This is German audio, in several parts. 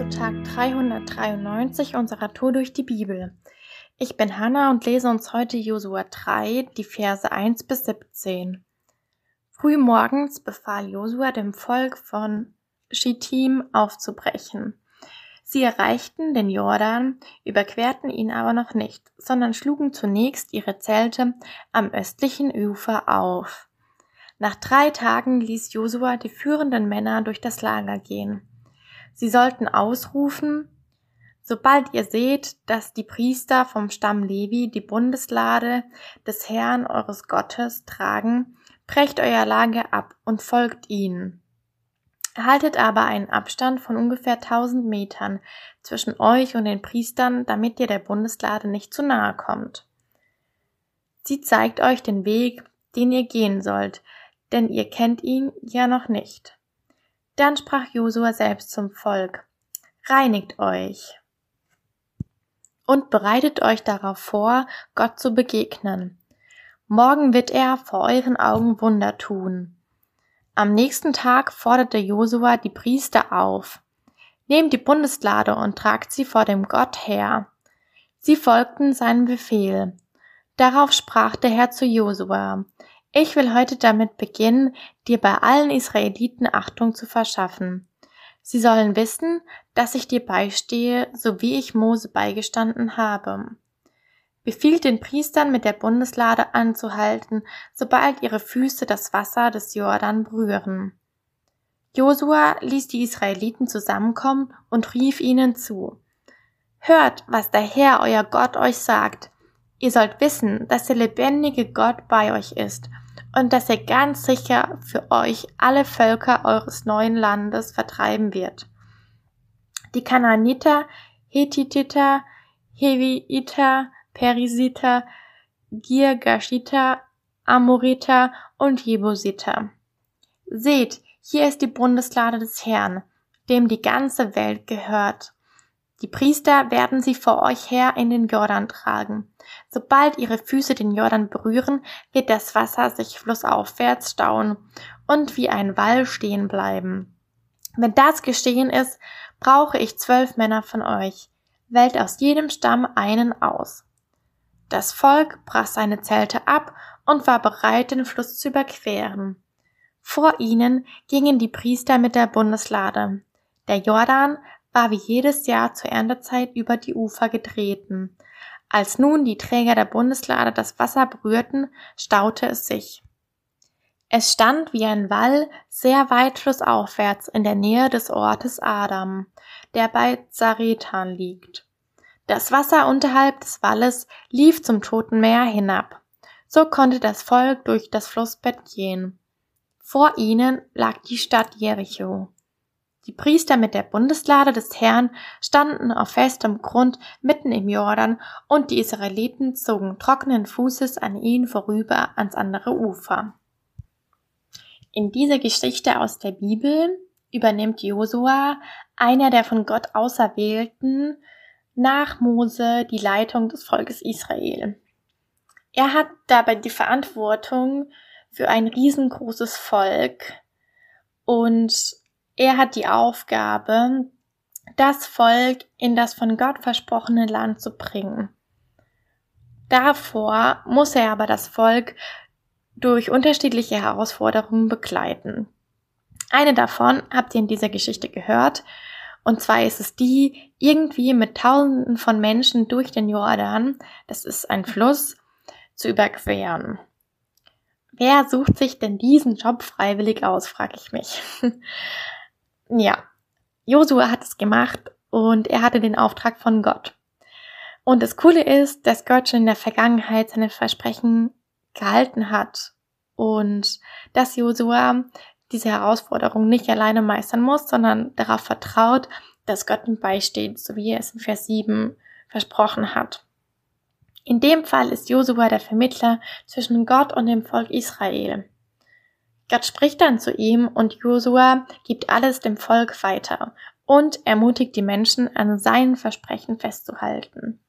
zu Tag 393 unserer Tour durch die Bibel. Ich bin Hanna und lese uns heute Josua 3, die Verse 1 bis 17. Früh morgens befahl Josua dem Volk von Schittim aufzubrechen. Sie erreichten den Jordan, überquerten ihn aber noch nicht, sondern schlugen zunächst ihre Zelte am östlichen Ufer auf. Nach drei Tagen ließ Josua die führenden Männer durch das Lager gehen. Sie sollten ausrufen, Sobald ihr seht, dass die Priester vom Stamm Levi die Bundeslade des Herrn eures Gottes tragen, brecht euer Lager ab und folgt ihnen. Haltet aber einen Abstand von ungefähr 1000 Metern zwischen euch und den Priestern, damit ihr der Bundeslade nicht zu nahe kommt. Sie zeigt euch den Weg, den ihr gehen sollt, denn ihr kennt ihn ja noch nicht. Dann sprach Josua selbst zum Volk, reinigt euch und bereitet euch darauf vor, Gott zu begegnen. Morgen wird er vor euren Augen Wunder tun. Am nächsten Tag forderte Josua die Priester auf. Nehmt die Bundeslade und tragt sie vor dem Gott her. Sie folgten seinem Befehl. Darauf sprach der Herr zu Josua, ich will heute damit beginnen, dir bei allen Israeliten Achtung zu verschaffen. Sie sollen wissen, dass ich dir beistehe, so wie ich Mose beigestanden habe. Befiehlt den Priestern mit der Bundeslade anzuhalten, sobald ihre Füße das Wasser des Jordan berühren. Josua ließ die Israeliten zusammenkommen und rief ihnen zu. Hört, was der Herr, euer Gott, euch sagt. Ihr sollt wissen, dass der lebendige Gott bei euch ist und dass er ganz sicher für euch alle Völker eures neuen Landes vertreiben wird. Die Kanaaniter, Hethititer, Heviiter, Perisiter, Girgashiter, Amoriter und Jebusiter. Seht, hier ist die Bundeslade des Herrn, dem die ganze Welt gehört. Die Priester werden sie vor euch her in den Jordan tragen. Sobald ihre Füße den Jordan berühren, wird das Wasser sich flussaufwärts stauen und wie ein Wall stehen bleiben. Wenn das geschehen ist, brauche ich zwölf Männer von euch. Wählt aus jedem Stamm einen aus. Das Volk brach seine Zelte ab und war bereit, den Fluss zu überqueren. Vor ihnen gingen die Priester mit der Bundeslade. Der Jordan war wie jedes Jahr zur Erntezeit über die Ufer getreten. Als nun die Träger der Bundeslade das Wasser berührten, staute es sich. Es stand wie ein Wall sehr weit flussaufwärts in der Nähe des Ortes Adam, der bei Zaretan liegt. Das Wasser unterhalb des Walles lief zum Toten Meer hinab. So konnte das Volk durch das Flussbett gehen. Vor ihnen lag die Stadt Jericho. Die Priester mit der Bundeslade des Herrn standen auf festem Grund mitten im Jordan und die Israeliten zogen trockenen Fußes an ihnen vorüber ans andere Ufer. In dieser Geschichte aus der Bibel übernimmt Josua, einer der von Gott Auserwählten, nach Mose die Leitung des Volkes Israel. Er hat dabei die Verantwortung für ein riesengroßes Volk und er hat die Aufgabe, das Volk in das von Gott versprochene Land zu bringen. Davor muss er aber das Volk durch unterschiedliche Herausforderungen begleiten. Eine davon habt ihr in dieser Geschichte gehört, und zwar ist es die, irgendwie mit Tausenden von Menschen durch den Jordan, das ist ein Fluss, zu überqueren. Wer sucht sich denn diesen Job freiwillig aus, frage ich mich. Ja, Josua hat es gemacht und er hatte den Auftrag von Gott. Und das Coole ist, dass Gott schon in der Vergangenheit seine Versprechen gehalten hat und dass Josua diese Herausforderung nicht alleine meistern muss, sondern darauf vertraut, dass Gott ihm beisteht, so wie er es in Vers 7 versprochen hat. In dem Fall ist Josua der Vermittler zwischen Gott und dem Volk Israel. Gott spricht dann zu ihm und Josua gibt alles dem Volk weiter und ermutigt die Menschen, an seinen Versprechen festzuhalten.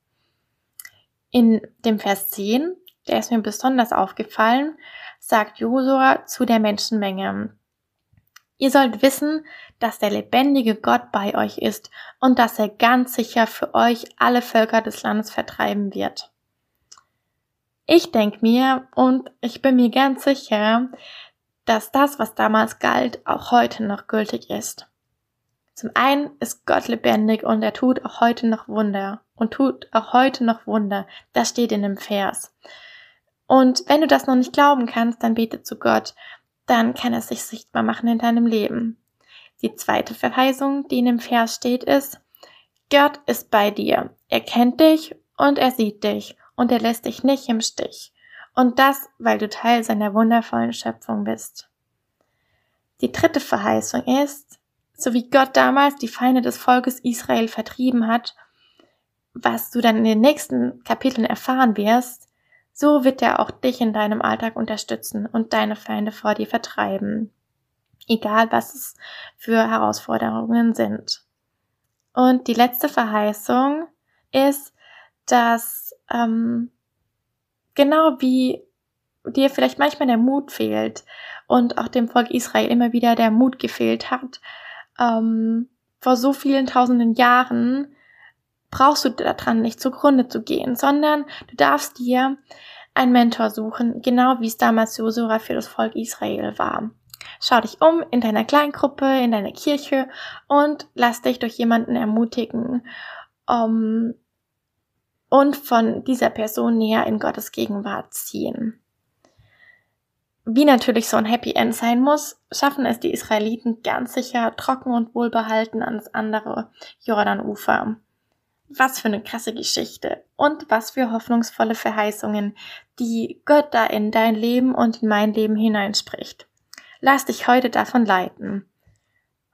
In dem Vers 10, der ist mir besonders aufgefallen, sagt Josua zu der Menschenmenge, Ihr sollt wissen, dass der lebendige Gott bei euch ist und dass er ganz sicher für euch alle Völker des Landes vertreiben wird. Ich denke mir und ich bin mir ganz sicher, dass das, was damals galt, auch heute noch gültig ist. Zum einen ist Gott lebendig und er tut auch heute noch Wunder und tut auch heute noch Wunder. Das steht in dem Vers. Und wenn du das noch nicht glauben kannst, dann bete zu Gott dann kann es sich sichtbar machen in deinem Leben. Die zweite Verheißung, die in dem Vers steht, ist, Gott ist bei dir. Er kennt dich und er sieht dich und er lässt dich nicht im Stich. Und das, weil du Teil seiner wundervollen Schöpfung bist. Die dritte Verheißung ist, so wie Gott damals die Feinde des Volkes Israel vertrieben hat, was du dann in den nächsten Kapiteln erfahren wirst, so wird er auch dich in deinem Alltag unterstützen und deine Feinde vor dir vertreiben. Egal was es für Herausforderungen sind. Und die letzte Verheißung ist, dass ähm, genau wie dir vielleicht manchmal der Mut fehlt und auch dem Volk Israel immer wieder der Mut gefehlt hat, ähm, vor so vielen tausenden Jahren brauchst du daran nicht zugrunde zu gehen, sondern du darfst dir einen Mentor suchen, genau wie es damals Josua für das Volk Israel war. Schau dich um in deiner Kleingruppe, in deiner Kirche und lass dich durch jemanden ermutigen um, und von dieser Person näher in Gottes Gegenwart ziehen. Wie natürlich so ein Happy End sein muss, schaffen es die Israeliten ganz sicher trocken und wohlbehalten ans andere Jordanufer. Was für eine krasse Geschichte und was für hoffnungsvolle Verheißungen, die Gott da in dein Leben und in mein Leben hineinspricht. Lass dich heute davon leiten.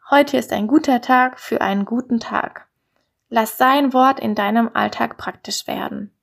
Heute ist ein guter Tag für einen guten Tag. Lass sein Wort in deinem Alltag praktisch werden.